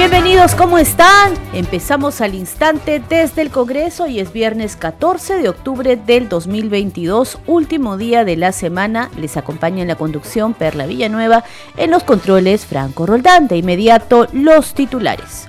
Bienvenidos, ¿cómo están? Empezamos al instante desde el Congreso y es viernes 14 de octubre del 2022, último día de la semana. Les acompaña en la conducción Perla Villanueva, en los controles Franco Roldán. De inmediato, los titulares.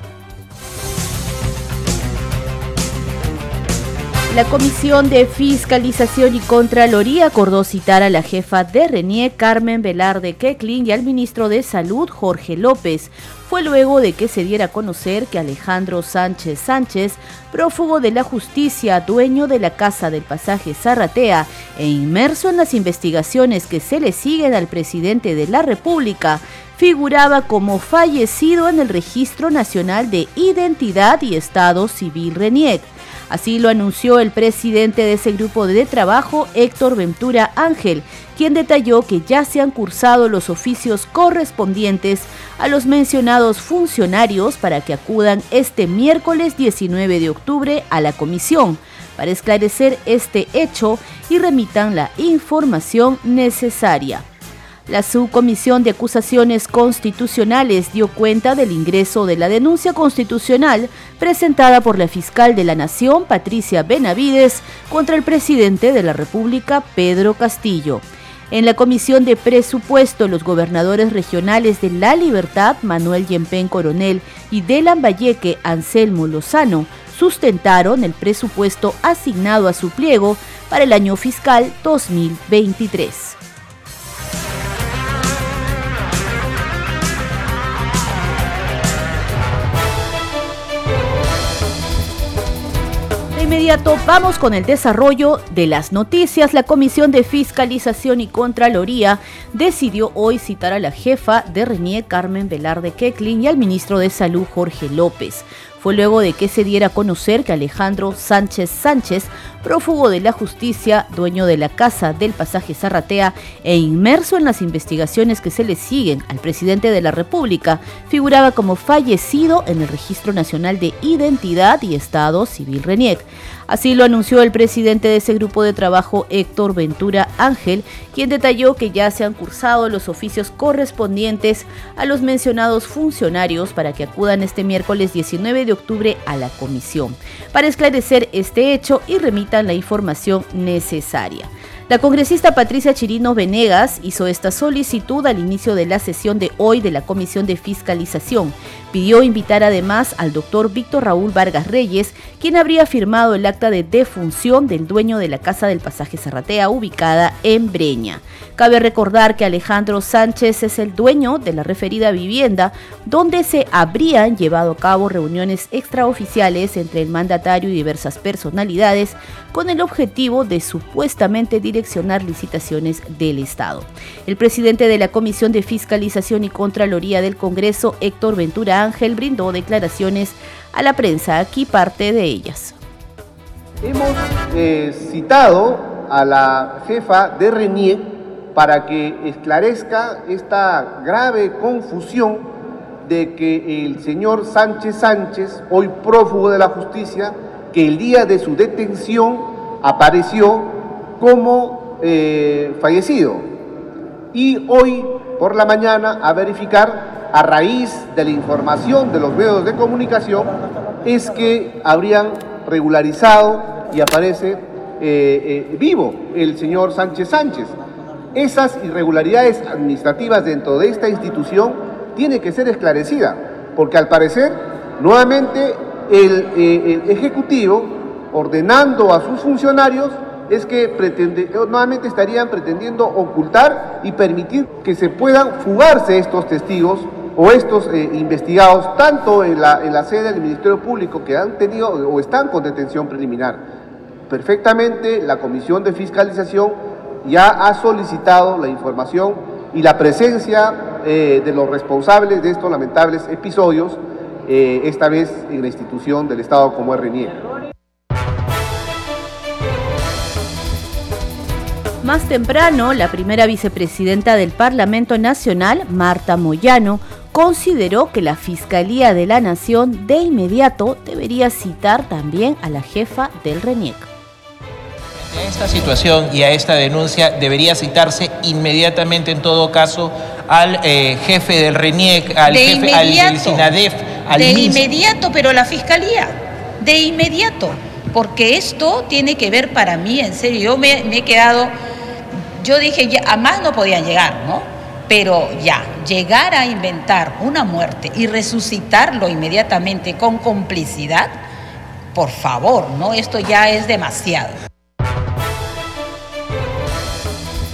La Comisión de Fiscalización y Contraloría acordó citar a la jefa de RENIE, Carmen Velarde Keklin, y al ministro de Salud, Jorge López. Fue luego de que se diera a conocer que Alejandro Sánchez Sánchez, prófugo de la justicia, dueño de la casa del pasaje Zarratea e inmerso en las investigaciones que se le siguen al presidente de la República, figuraba como fallecido en el Registro Nacional de Identidad y Estado Civil RENIEC. Así lo anunció el presidente de ese grupo de trabajo, Héctor Ventura Ángel, quien detalló que ya se han cursado los oficios correspondientes a los mencionados funcionarios para que acudan este miércoles 19 de octubre a la comisión para esclarecer este hecho y remitan la información necesaria. La Subcomisión de Acusaciones Constitucionales dio cuenta del ingreso de la denuncia constitucional presentada por la fiscal de la Nación, Patricia Benavides, contra el presidente de la República, Pedro Castillo. En la Comisión de Presupuesto, los gobernadores regionales de La Libertad, Manuel Yempén Coronel, y de Lambayeque, Anselmo Lozano, sustentaron el presupuesto asignado a su pliego para el año fiscal 2023. Inmediato vamos con el desarrollo de las noticias. La Comisión de Fiscalización y Contraloría decidió hoy citar a la jefa de Renier, Carmen Velarde Keklin, y al ministro de Salud, Jorge López fue luego de que se diera a conocer que Alejandro Sánchez Sánchez, prófugo de la justicia, dueño de la casa del pasaje Zarratea e inmerso en las investigaciones que se le siguen al presidente de la República, figuraba como fallecido en el Registro Nacional de Identidad y Estado Civil RENIEC. Así lo anunció el presidente de ese grupo de trabajo, Héctor Ventura Ángel, quien detalló que ya se han cursado los oficios correspondientes a los mencionados funcionarios para que acudan este miércoles 19 de octubre a la comisión, para esclarecer este hecho y remitan la información necesaria. La congresista Patricia Chirino Venegas hizo esta solicitud al inicio de la sesión de hoy de la Comisión de Fiscalización. Pidió invitar además al doctor Víctor Raúl Vargas Reyes, quien habría firmado el acta de defunción del dueño de la Casa del Pasaje Serratea ubicada en Breña. Cabe recordar que Alejandro Sánchez es el dueño de la referida vivienda, donde se habrían llevado a cabo reuniones extraoficiales entre el mandatario y diversas personalidades con el objetivo de supuestamente direccionar licitaciones del Estado. El presidente de la Comisión de Fiscalización y Contraloría del Congreso, Héctor Ventura Ángel, brindó declaraciones a la prensa, aquí parte de ellas. Hemos eh, citado a la jefa de RENIE para que esclarezca esta grave confusión de que el señor Sánchez Sánchez, hoy prófugo de la justicia, que el día de su detención apareció como eh, fallecido. Y hoy por la mañana a verificar, a raíz de la información de los medios de comunicación, es que habrían regularizado y aparece eh, eh, vivo el señor Sánchez Sánchez. Esas irregularidades administrativas dentro de esta institución tienen que ser esclarecidas, porque al parecer, nuevamente, el, Ejecutivo, ordenando a sus funcionarios, es que pretende, nuevamente estarían pretendiendo ocultar y permitir que se puedan fugarse estos testigos o estos eh, investigados, tanto en la, en la sede del Ministerio Público que han tenido o están con detención preliminar. Perfectamente, la Comisión de Fiscalización ya ha solicitado la información y la presencia eh, de los responsables de estos lamentables episodios eh, esta vez en la institución del Estado como RNIE. Más temprano, la primera vicepresidenta del Parlamento Nacional, Marta Moyano, consideró que la Fiscalía de la Nación de inmediato debería citar también a la jefa del RENIEC. A esta situación y a esta denuncia debería citarse inmediatamente en todo caso al eh, jefe del RENIEC, al jefe al del SINADEF, al De inmediato, pero la Fiscalía, de inmediato, porque esto tiene que ver para mí, en serio, yo me, me he quedado, yo dije, ya, a más no podían llegar, ¿no? Pero ya, llegar a inventar una muerte y resucitarlo inmediatamente con complicidad, por favor, ¿no? Esto ya es demasiado.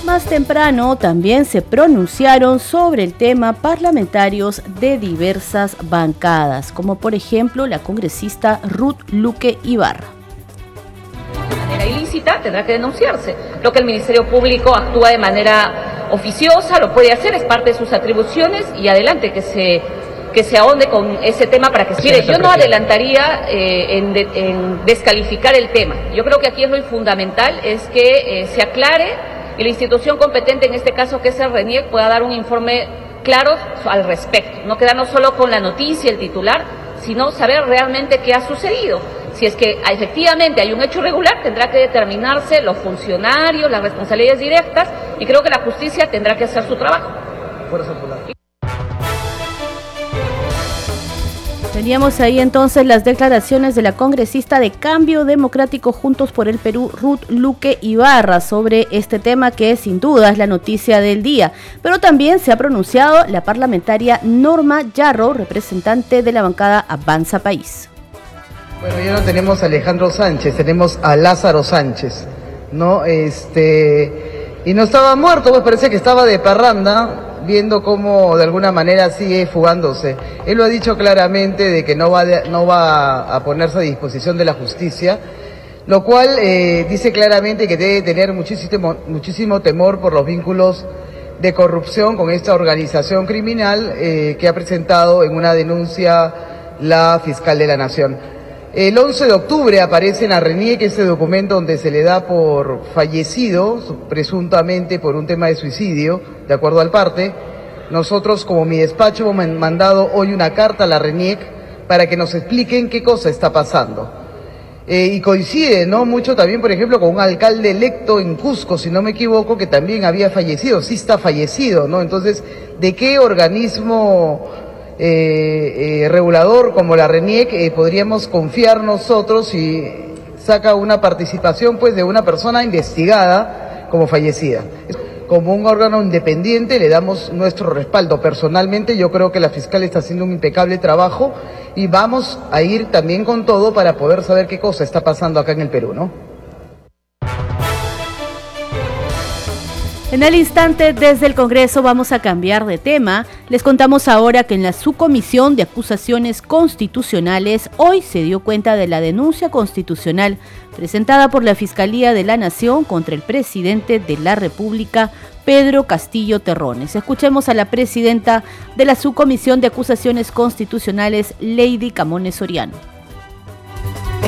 Más temprano también se pronunciaron sobre el tema parlamentarios de diversas bancadas, como por ejemplo la congresista Ruth Luque Ibarra manera ilícita tendrá que denunciarse. Lo que el Ministerio Público actúa de manera oficiosa, lo puede hacer, es parte de sus atribuciones y adelante que se que se ahonde con ese tema para que se... Mire, yo no adelantaría eh, en, descalificar el tema. Yo creo que aquí es lo fundamental, es que eh, se aclare y la institución competente, en este caso que es el RENIEC, pueda dar un informe claro al respecto. No quedarnos solo con la noticia, el titular, sino saber realmente qué ha sucedido. Si es que efectivamente hay un hecho irregular, tendrá que determinarse los funcionarios, las responsabilidades directas, y creo que la justicia tendrá que hacer su trabajo. Teníamos ahí entonces las declaraciones de la congresista de Cambio Democrático Juntos por el Perú, Ruth Luque Ibarra, sobre este tema que sin duda es la noticia del día. Pero también se ha pronunciado la parlamentaria Norma Yarro, representante de la bancada Avanza País. Bueno, ya no tenemos a Alejandro Sánchez, tenemos a Lázaro Sánchez, ¿no? Este, y no estaba muerto, pues parece que estaba de parranda, viendo cómo de alguna manera sigue fugándose. Él lo ha dicho claramente de que no va, no va a ponerse a disposición de la justicia, lo cual eh, dice claramente que debe tener muchísimo, muchísimo temor por los vínculos de corrupción con esta organización criminal eh, que ha presentado en una denuncia la fiscal de la Nación. El 11 de octubre aparece en Arrenique ese documento donde se le da por fallecido, presuntamente por un tema de suicidio, de acuerdo al parte. Nosotros, como mi despacho, hemos mandado hoy una carta a la RENIEC para que nos expliquen qué cosa está pasando. Eh, y coincide, ¿no? Mucho también, por ejemplo, con un alcalde electo en Cusco, si no me equivoco, que también había fallecido, sí está fallecido, ¿no? Entonces, ¿de qué organismo eh, eh, regulador como la RENIEC eh, podríamos confiar nosotros si saca una participación pues de una persona investigada como fallecida. Como un órgano independiente le damos nuestro respaldo. Personalmente yo creo que la fiscal está haciendo un impecable trabajo y vamos a ir también con todo para poder saber qué cosa está pasando acá en el Perú, ¿no? En el instante, desde el Congreso vamos a cambiar de tema. Les contamos ahora que en la subcomisión de acusaciones constitucionales hoy se dio cuenta de la denuncia constitucional presentada por la Fiscalía de la Nación contra el presidente de la República, Pedro Castillo Terrones. Escuchemos a la presidenta de la subcomisión de acusaciones constitucionales, Lady Camones Soriano.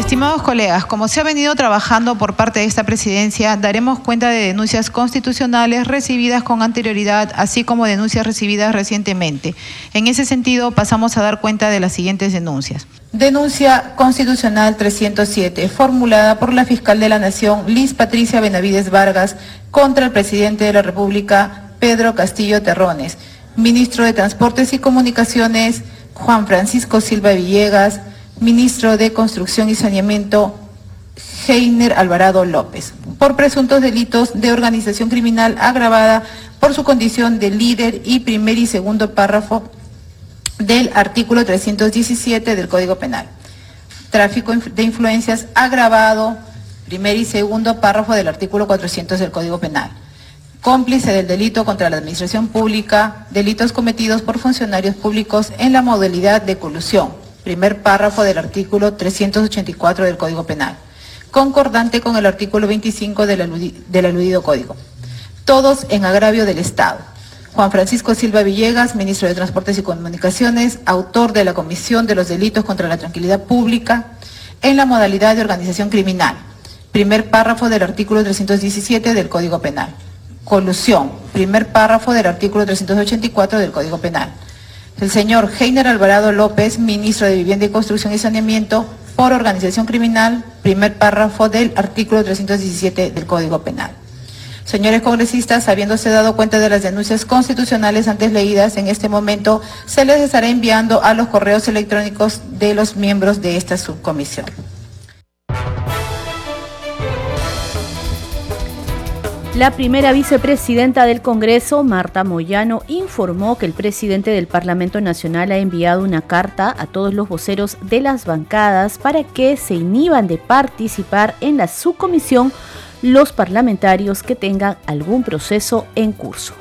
Estimados colegas, como se ha venido trabajando por parte de esta presidencia, daremos cuenta de denuncias constitucionales recibidas con anterioridad, así como denuncias recibidas recientemente. En ese sentido, pasamos a dar cuenta de las siguientes denuncias. Denuncia constitucional 307, formulada por la fiscal de la Nación, Liz Patricia Benavides Vargas, contra el presidente de la República, Pedro Castillo Terrones, ministro de Transportes y Comunicaciones, Juan Francisco Silva Villegas, ministro de Construcción y Saneamiento, Heiner Alvarado López, por presuntos delitos de organización criminal agravada por su condición de líder y primer y segundo párrafo del artículo 317 del Código Penal. Tráfico de influencias agravado, primer y segundo párrafo del artículo 400 del Código Penal. Cómplice del delito contra la administración pública, delitos cometidos por funcionarios públicos en la modalidad de colusión primer párrafo del artículo 384 del Código Penal, concordante con el artículo 25 del, aludido Código. Todos en agravio del Estado. Juan Francisco Silva Villegas, ministro de Transportes y Comunicaciones, autor de la Comisión de los Delitos contra la Tranquilidad Pública, en la modalidad de organización criminal. primer párrafo del artículo 317 del Código Penal. Colusión, primer párrafo del artículo 384 del Código Penal. El señor Heiner Alvarado López, ministro de Vivienda y Construcción y Saneamiento, por organización criminal, primer párrafo del artículo 317 del Código Penal. Señores congresistas, habiéndose dado cuenta de las denuncias constitucionales antes leídas, en este momento se les estará enviando a los correos electrónicos de los miembros de esta subcomisión. La primera vicepresidenta del Congreso, Marta Moyano, informó que el presidente del Parlamento Nacional ha enviado una carta a todos los voceros de las bancadas para que se inhiban de participar en la subcomisión los parlamentarios que tengan algún proceso en curso.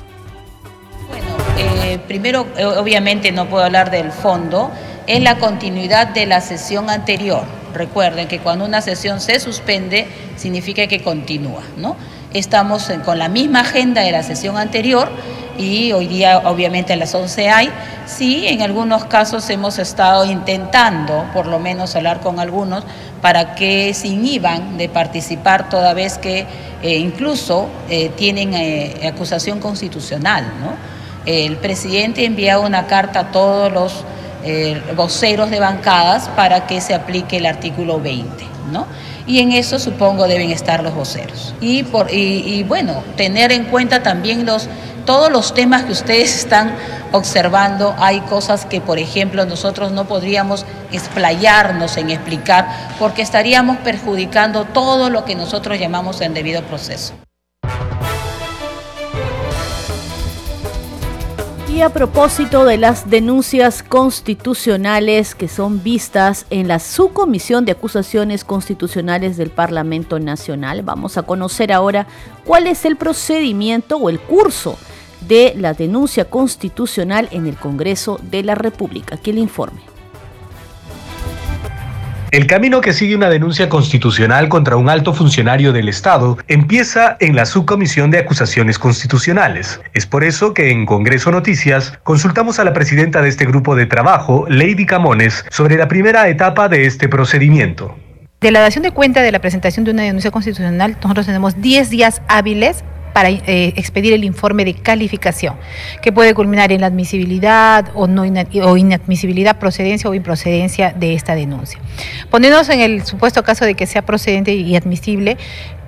Bueno, eh, primero, eh, obviamente no puedo hablar del fondo, es la continuidad de la sesión anterior. Recuerden que cuando una sesión se suspende, significa que continúa, ¿no? Estamos con la misma agenda de la sesión anterior y hoy día obviamente a las 11 hay. Sí, en algunos casos hemos estado intentando por lo menos hablar con algunos para que se inhiban de participar toda vez que eh, incluso eh, tienen eh, acusación constitucional. ¿no? El presidente enviado una carta a todos los voceros de bancadas para que se aplique el artículo 20. ¿no? Y en eso supongo deben estar los voceros. Y, por, y, bueno, tener en cuenta también los, todos los temas que ustedes están observando, hay cosas que, por ejemplo, nosotros no podríamos explayarnos en explicar porque estaríamos perjudicando todo lo que nosotros llamamos el debido proceso. Y a propósito de las denuncias constitucionales que son vistas en la subcomisión de acusaciones constitucionales del Parlamento Nacional, vamos a conocer ahora cuál es el procedimiento o el curso de la denuncia constitucional en el Congreso de la República. Aquí el informe. El camino que sigue una denuncia constitucional contra un alto funcionario del Estado empieza en la Subcomisión de Acusaciones Constitucionales. Es por eso que en Congreso Noticias consultamos a la presidenta de este grupo de trabajo, Lady Camones, sobre la primera etapa de este procedimiento. De la dación de cuenta de la presentación de una denuncia constitucional, nosotros tenemos 10 días hábiles para eh, expedir el informe de calificación, que puede culminar en la admisibilidad o, no o inadmisibilidad, procedencia o improcedencia de esta denuncia. Poniéndonos en el supuesto caso de que sea procedente y admisible,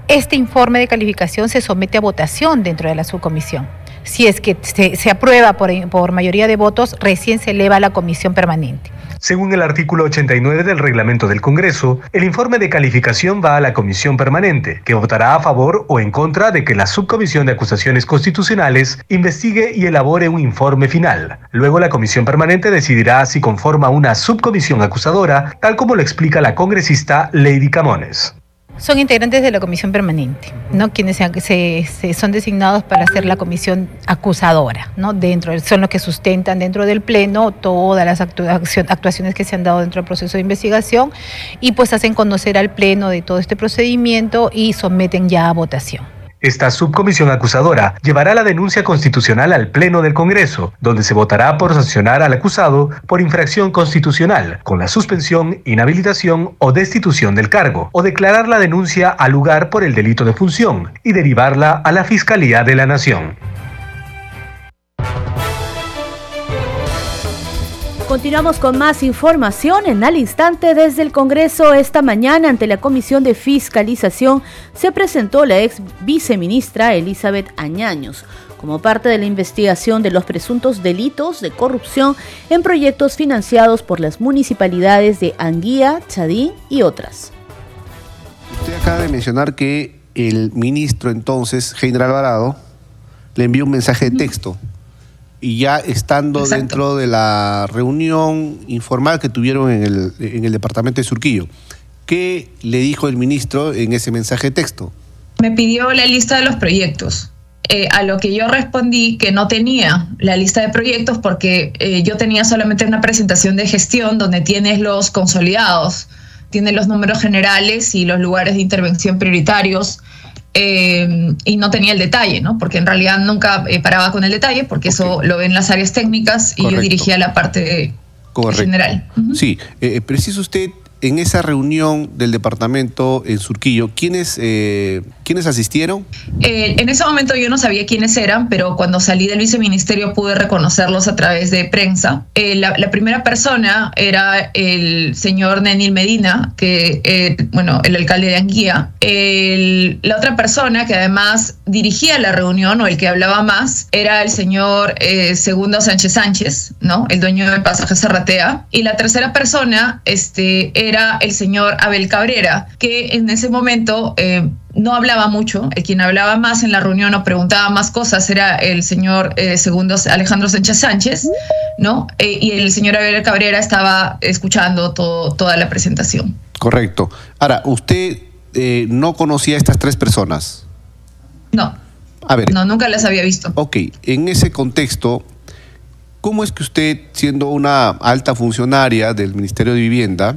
este informe de calificación se somete a votación dentro de la subcomisión. Si es que se, aprueba por, por mayoría de votos, recién se eleva a la comisión permanente. Según el artículo 89 del reglamento del Congreso, el informe de calificación va a la comisión permanente, que votará a favor o en contra de que la subcomisión de acusaciones constitucionales investigue y elabore un informe final. Luego la comisión permanente decidirá si conforma una subcomisión acusadora, tal como lo explica la congresista Lady Camones son integrantes de la comisión permanente, ¿no? Quienes se, son designados para ser la comisión acusadora, ¿no? Dentro, son los que sustentan dentro del pleno todas las actuaciones que se han dado dentro del proceso de investigación y pues hacen conocer al pleno de todo este procedimiento y someten ya a votación. Esta subcomisión acusadora llevará la denuncia constitucional al Pleno del Congreso, donde se votará por sancionar al acusado por infracción constitucional, con la suspensión, inhabilitación o destitución del cargo, o declarar la denuncia al lugar por el delito de función y derivarla a la Fiscalía de la Nación. Continuamos con más información en al instante desde el Congreso. Esta mañana ante la Comisión de Fiscalización se presentó la ex viceministra Elizabeth Añaños como parte de la investigación de los presuntos delitos de corrupción en proyectos financiados por las municipalidades de Anguía, Chadín y otras. Usted acaba de mencionar que el ministro entonces, General Alvarado, le envió un mensaje de texto y ya estando dentro de la reunión informal que tuvieron en el, en el departamento de Surquillo. ¿Qué le dijo el ministro en ese mensaje de texto? Me pidió la lista de los proyectos. Eh, a lo que yo respondí que no tenía la lista de proyectos porque eh, yo tenía solamente una presentación de gestión donde tienes los consolidados, tienes los números generales y los lugares de intervención prioritarios eh, y no tenía el detalle, ¿no? Porque en realidad nunca eh, paraba con el detalle, porque eso lo ven las áreas técnicas y yo dirigía la parte general. Sí, eh, preciso usted en esa reunión del departamento en Surquillo, ¿quiénes, eh, ¿quiénes asistieron? Eh, en ese momento yo no sabía quiénes eran, pero cuando salí del viceministerio pude reconocerlos a través de prensa. Eh, la, primera persona era el señor Nenil Medina, que, bueno, el alcalde de Anguía. la otra persona que además dirigía la reunión o el que hablaba más era el señor Segundo Sánchez Sánchez, ¿no? El dueño del pasaje Serratea. Y la tercera persona este, era el señor Abel Cabrera, que en ese momento eh, no hablaba mucho, el quien hablaba más en la reunión o preguntaba más cosas era el señor eh, segundo Alejandro Sánchez Sánchez, ¿no? Eh, y el señor Abel Cabrera estaba escuchando todo, toda la presentación. Correcto. Ahora, ¿usted no conocía a estas tres personas? No. A ver. No, nunca las había visto. Ok, en ese contexto, ¿cómo es que usted, siendo una alta funcionaria del Ministerio de Vivienda,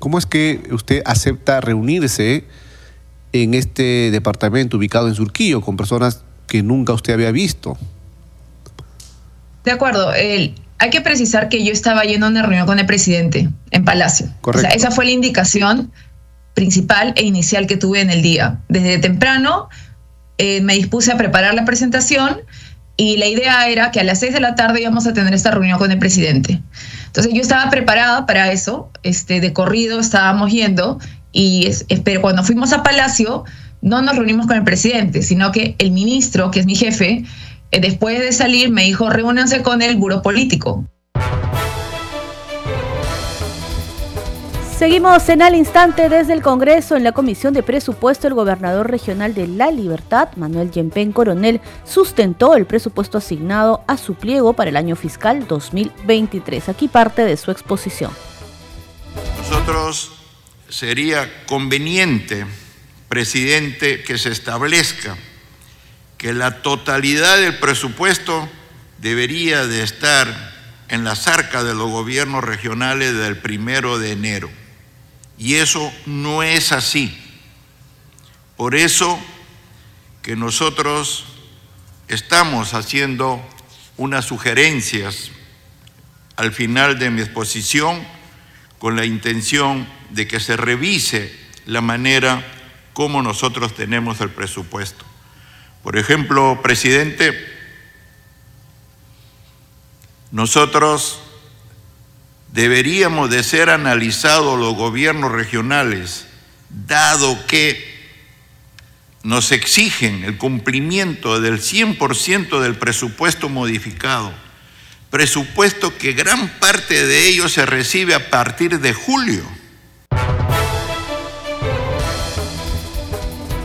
¿Cómo es que usted acepta reunirse en este departamento ubicado en Surquillo con personas que nunca usted había visto? De acuerdo. hay que precisar que yo estaba yendo a una reunión con el presidente en Palacio. Correcto. esa fue la indicación principal e inicial que tuve en el día. Desde temprano eh, me dispuse a preparar la presentación y la idea era que a las seis de la tarde íbamos a tener esta reunión con el presidente. Entonces yo estaba preparada para eso, este, de corrido estábamos yendo y pero cuando fuimos a Palacio no nos reunimos con el presidente, sino que el ministro, que es mi jefe, eh, después de salir me dijo reúnanse con el buro político. Seguimos en al instante desde el Congreso. En la Comisión de Presupuesto, el gobernador regional de La Libertad, Manuel Yempén Coronel, sustentó el presupuesto asignado a su pliego para el año fiscal 2023. Aquí parte de su exposición. Nosotros sería conveniente, presidente, que se establezca que la totalidad del presupuesto debería de estar en la arcas de los gobiernos regionales del primero de enero y eso no es así. Por eso que nosotros estamos haciendo unas sugerencias al final de mi exposición con la intención de que se revise la manera como nosotros tenemos el presupuesto. Por ejemplo, presidente, nosotros deberíamos de ser analizados los gobiernos regionales, dado que nos exigen el cumplimiento del 100% del presupuesto modificado, presupuesto que gran parte de ello se recibe a partir de julio.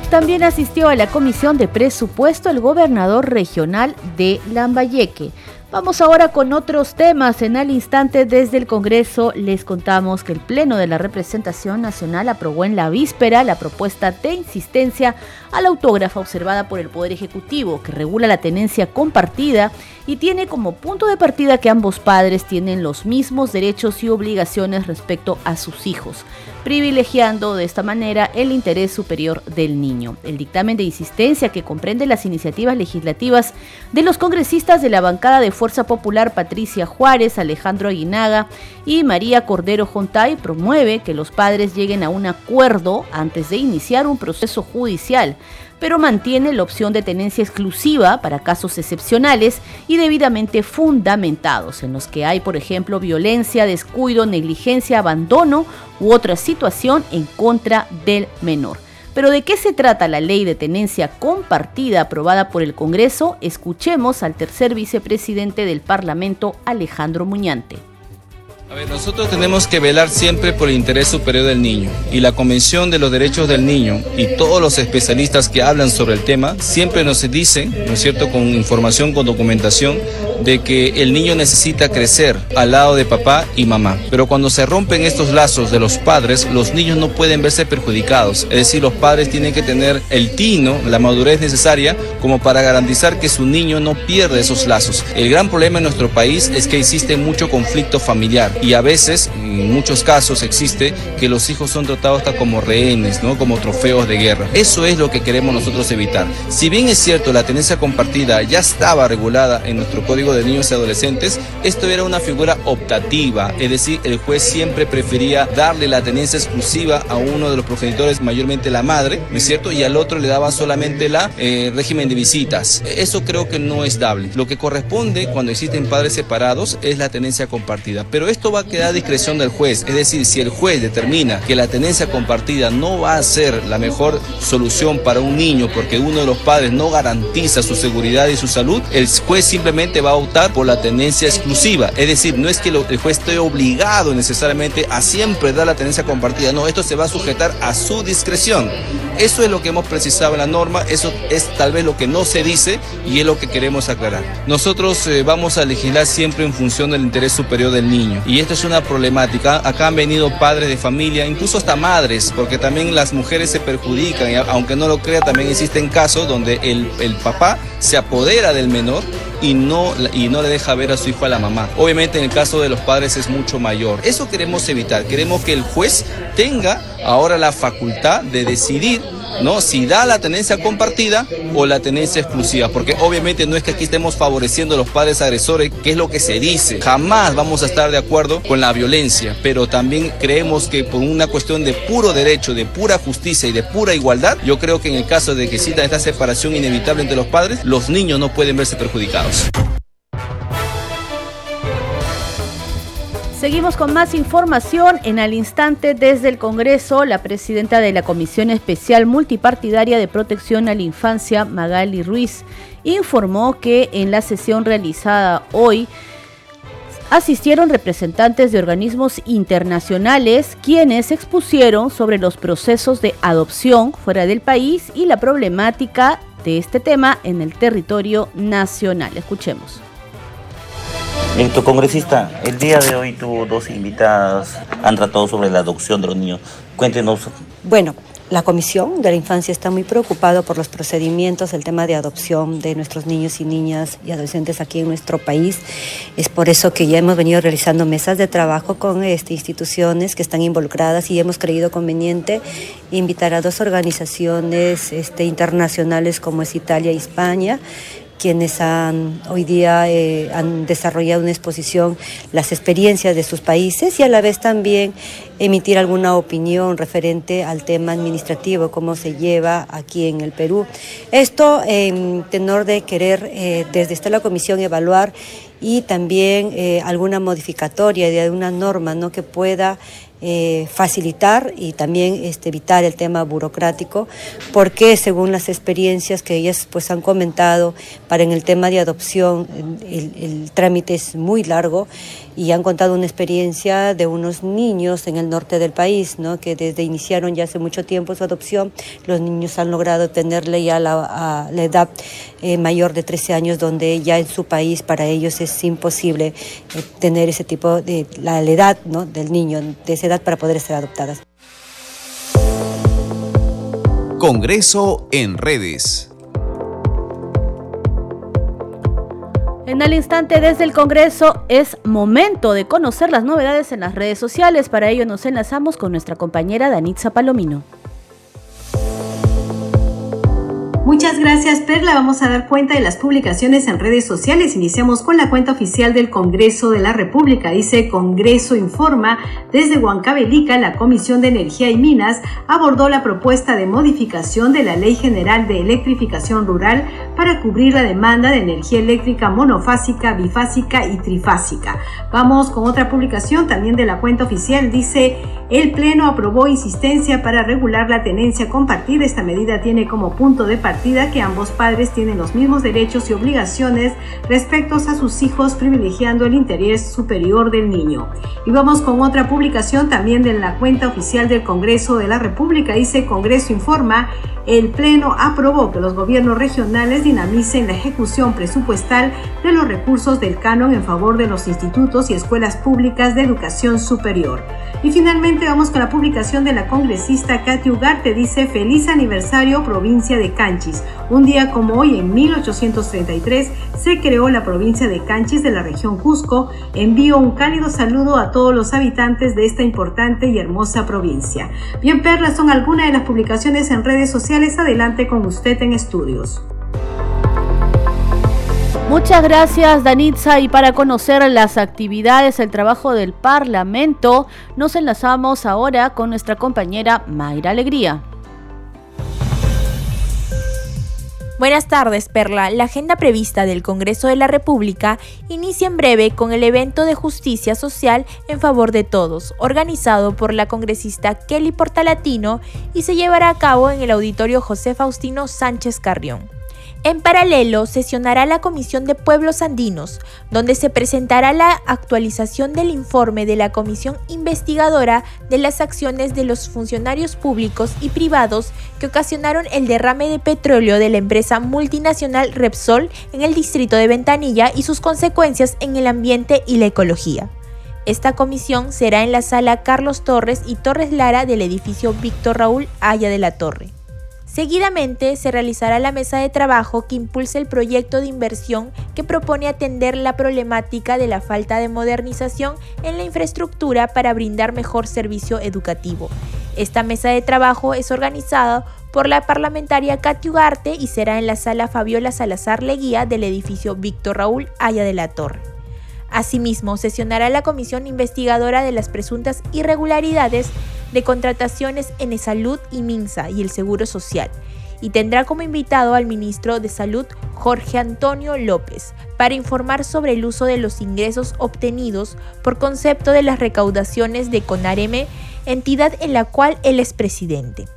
También asistió a la comisión de presupuesto el gobernador regional de Lambayeque. Vamos ahora con otros temas. En el instante desde el Congreso les contamos que el Pleno de la Representación Nacional aprobó en la víspera la propuesta de insistencia al autógrafa observada por el Poder Ejecutivo, que regula la tenencia compartida y tiene como punto de partida que ambos padres tienen los mismos derechos y obligaciones respecto a sus hijos privilegiando de esta manera el interés superior del niño. El dictamen de insistencia que comprende las iniciativas legislativas de los congresistas de la bancada de Fuerza Popular Patricia Juárez, Alejandro Aguinaga y María Cordero Jontay promueve que los padres lleguen a un acuerdo antes de iniciar un proceso judicial pero mantiene la opción de tenencia exclusiva para casos excepcionales y debidamente fundamentados, en los que hay, por ejemplo, violencia, descuido, negligencia, abandono u otra situación en contra del menor. Pero ¿de qué se trata la ley de tenencia compartida aprobada por el Congreso? Escuchemos al tercer vicepresidente del Parlamento, Alejandro Muñante. A ver, nosotros tenemos que velar siempre por el interés superior del niño y la Convención de los Derechos del Niño y todos los especialistas que hablan sobre el tema siempre nos dicen, ¿no es cierto?, con información, con documentación, de que el niño necesita crecer al lado de papá y mamá. Pero cuando se rompen estos lazos de los padres, los niños no pueden verse perjudicados. Es decir, los padres tienen que tener el tino, la madurez necesaria como para garantizar que su niño no pierda esos lazos. El gran problema en nuestro país es que existe mucho conflicto familiar Y a veces, en muchos casos existe que los hijos son tratados hasta como rehenes, ¿no? Como trofeos de guerra. Eso es lo que queremos nosotros evitar. Si bien es cierto, la tenencia compartida ya estaba regulada en nuestro Código de Niños y Adolescentes, esto era una figura optativa, es decir, el juez siempre prefería darle la tenencia exclusiva a uno de los progenitores, mayormente la madre, ¿no es cierto? Y al otro le daba solamente la eh, régimen de visitas. Eso creo que no es dable. Lo que corresponde cuando existen padres separados es la tenencia compartida, pero esto va a quedar a discreción del juez, es decir, si el juez determina que la tenencia compartida no va a ser la mejor solución para un niño porque uno de los padres no garantiza su seguridad y su salud, el juez simplemente va a optar por la tenencia exclusiva. Es decir, no es que el juez esté obligado necesariamente a siempre dar la tenencia compartida, no, esto se va a sujetar a su discreción. Eso es lo que hemos precisado en la norma, eso es tal vez lo que no se dice y es lo que queremos aclarar. Nosotros eh, vamos a legislar siempre en función del interés superior del niño y esto es una problemática. Acá han venido padres de familia, incluso hasta madres, porque también las mujeres se perjudican y aunque no lo crea, también existen casos donde el, el papá se apodera del menor y no, y no le deja ver a su hijo a la mamá. Obviamente en el caso de los padres es mucho mayor. Eso queremos evitar. Queremos que el juez tenga ahora la facultad de decidir ¿no? Si da la tenencia compartida o la tenencia exclusiva, porque obviamente no es que aquí estemos favoreciendo a los padres agresores, que es lo que se dice. Jamás vamos a estar de acuerdo con la violencia, pero también creemos que por una cuestión de puro derecho, de pura justicia y de pura igualdad, yo creo que en el caso de que exista esta separación inevitable entre los padres, los niños no pueden verse perjudicados. Seguimos con más información. En al instante desde el Congreso, la presidenta de la Comisión Especial Multipartidaria de Protección a la Infancia, Magali Ruiz, informó que en la sesión realizada hoy asistieron representantes de organismos internacionales quienes expusieron sobre los procesos de adopción fuera del país y la problemática de este tema en el territorio nacional. Escuchemos. Tu congresista, el día de hoy tuvo dos invitadas, han tratado sobre la adopción de los niños. Cuéntenos. Bueno, la Comisión de la Infancia está muy preocupada por los procedimientos, el tema de adopción de nuestros niños y niñas y adolescentes aquí en nuestro país. Es por eso que ya hemos venido realizando mesas de trabajo con este, instituciones que están involucradas y hemos creído conveniente invitar a dos organizaciones este, internacionales como es Italia y España quienes han hoy día eh, han desarrollado una exposición las experiencias de sus países y a la vez también emitir alguna opinión referente al tema administrativo, cómo se lleva aquí en el Perú. Esto en tenor de querer eh, desde esta la comisión evaluar y también eh, alguna modificatoria de una norma ¿no? que pueda eh, facilitar y también este, evitar el tema burocrático, porque según las experiencias que ellas pues han comentado, para en el tema de adopción el, el trámite es muy largo y han contado una experiencia de unos niños en el norte del país, ¿no? que desde iniciaron ya hace mucho tiempo su adopción, los niños han logrado tenerle ya la, la edad eh, mayor de 13 años, donde ya en su país para ellos es imposible eh, tener ese tipo de la, la edad ¿no? del niño, de esa edad para poder ser adoptadas. Congreso en redes. En el instante desde el Congreso es momento de conocer las novedades en las redes sociales. Para ello nos enlazamos con nuestra compañera Danitza Palomino. Muchas gracias, Perla. Vamos a dar cuenta de las publicaciones en redes sociales. Iniciamos con la cuenta oficial del Congreso de la República. Dice Congreso Informa. Desde Huancavelica, la Comisión de Energía y Minas abordó la propuesta de modificación de la Ley General de Electrificación Rural para cubrir la demanda de energía eléctrica monofásica, bifásica y trifásica. Vamos con otra publicación también de la cuenta oficial. Dice, el Pleno aprobó insistencia para regular la tenencia compartida. Esta medida tiene como punto de partida que ambos padres tienen los mismos derechos y obligaciones respecto a sus hijos, privilegiando el interés superior del niño. Y vamos con otra publicación también de la cuenta oficial del Congreso de la República. Dice Congreso Informa, el Pleno aprobó que los gobiernos regionales dinamicen la ejecución presupuestal de los recursos del canon en favor de los institutos y escuelas públicas de educación superior. Y finalmente vamos con la publicación de la congresista Katy Ugarte, dice feliz aniversario provincia de Canchis. Un día como hoy, en 1833, se creó la provincia de Canchis de la región Cusco. Envío un cálido saludo a todos los habitantes de esta importante y hermosa provincia. Bien, Perla, son algunas de las publicaciones en redes sociales. Adelante con usted en estudios. Muchas gracias Danitza y para conocer las actividades, el trabajo del Parlamento, nos enlazamos ahora con nuestra compañera Mayra Alegría. Buenas tardes, Perla. La agenda prevista del Congreso de la República inicia en breve con el evento de justicia social en favor de todos, organizado por la congresista Kelly Portalatino y se llevará a cabo en el auditorio José Faustino Sánchez Carrión. En paralelo, sesionará la Comisión de Pueblos Andinos, donde se presentará la actualización del informe de la Comisión Investigadora de las acciones de los funcionarios públicos y privados que ocasionaron el derrame de petróleo de la empresa multinacional Repsol en el distrito de Ventanilla y sus consecuencias en el ambiente y la ecología. Esta comisión será en la sala Carlos Torres y Torres Lara del edificio Víctor Raúl Aya de la Torre. Seguidamente se realizará la mesa de trabajo que impulsa el proyecto de inversión que propone atender la problemática de la falta de modernización en la infraestructura para brindar mejor servicio educativo. Esta mesa de trabajo es organizada por la parlamentaria Katy Ugarte y será en la sala Fabiola Salazar Leguía del edificio Víctor Raúl Aya de la Torre. Asimismo, sesionará la comisión investigadora de las presuntas irregularidades de contrataciones en Salud y MINSA y el Seguro Social, y tendrá como invitado al ministro de Salud Jorge Antonio López para informar sobre el uso de los ingresos obtenidos por concepto de las recaudaciones de CONAREME, entidad en la cual él es presidente.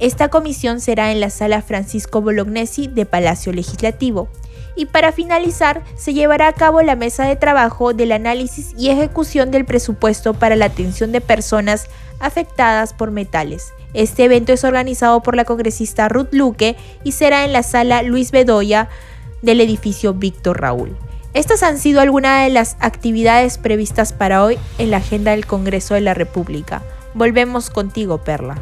Esta comisión será en la sala Francisco Bolognesi de Palacio Legislativo y para finalizar se llevará a cabo la mesa de trabajo del análisis y ejecución del presupuesto para la atención de personas afectadas por metales. Este evento es organizado por la congresista Ruth Luque y será en la sala Luis Bedoya del edificio Víctor Raúl. Estas han sido algunas de las actividades previstas para hoy en la agenda del Congreso de la República. Volvemos contigo, Perla.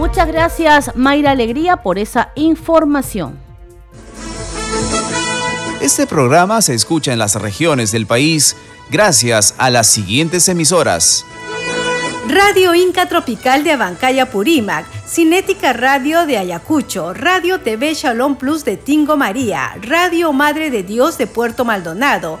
Muchas gracias Mayra Alegría por esa información. Este programa se escucha en las regiones del país gracias a las siguientes emisoras. Radio Inca Tropical de Abancaya Purímac, Cinética Radio de Ayacucho, Radio TV Shalom Plus de Tingo María, Radio Madre de Dios de Puerto Maldonado,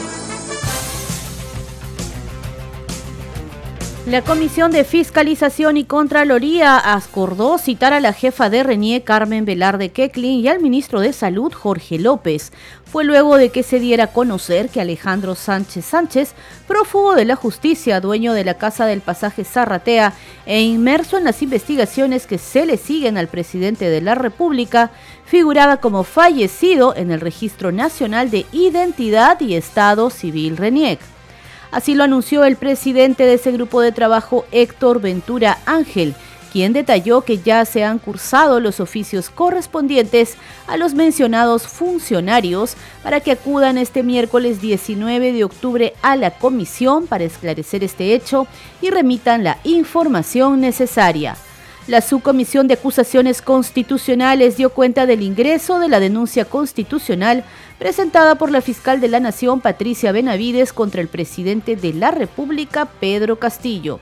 La Comisión de Fiscalización y Contraloría acordó citar a la jefa de RENIE, Carmen Velarde Keklin, y al ministro de Salud, Jorge López. Fue luego de que se diera a conocer que Alejandro Sánchez Sánchez, prófugo de la justicia, dueño de la Casa del Pasaje Zarratea e inmerso en las investigaciones que se le siguen al presidente de la República, figuraba como fallecido en el Registro Nacional de Identidad y Estado Civil RENIEC. Así lo anunció el presidente de ese grupo de trabajo, Héctor Ventura Ángel, quien detalló que ya se han cursado los oficios correspondientes a los mencionados funcionarios para que acudan este miércoles 19 de octubre a la comisión para esclarecer este hecho y remitan la información necesaria. La Subcomisión de Acusaciones Constitucionales dio cuenta del ingreso de la denuncia constitucional presentada por la fiscal de la Nación, Patricia Benavides, contra el presidente de la República, Pedro Castillo.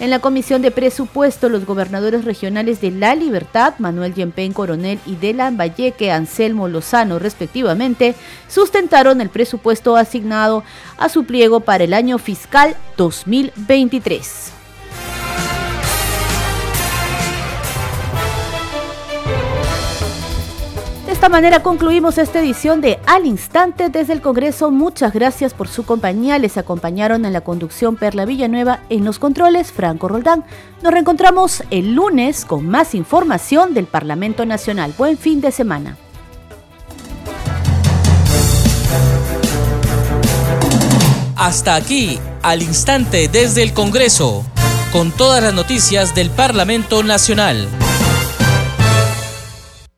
En la Comisión de Presupuesto, los gobernadores regionales de La Libertad, Manuel Yempén Coronel, y de Lambayeque, Anselmo Lozano, respectivamente, sustentaron el presupuesto asignado a su pliego para el año fiscal 2023. Esta manera concluimos esta edición de Al Instante desde el Congreso. Muchas gracias por su compañía. Les acompañaron en la conducción Perla Villanueva, en los controles Franco Roldán. Nos reencontramos el lunes con más información del Parlamento Nacional. Buen fin de semana. Hasta aquí, al instante desde el Congreso, con todas las noticias del Parlamento Nacional.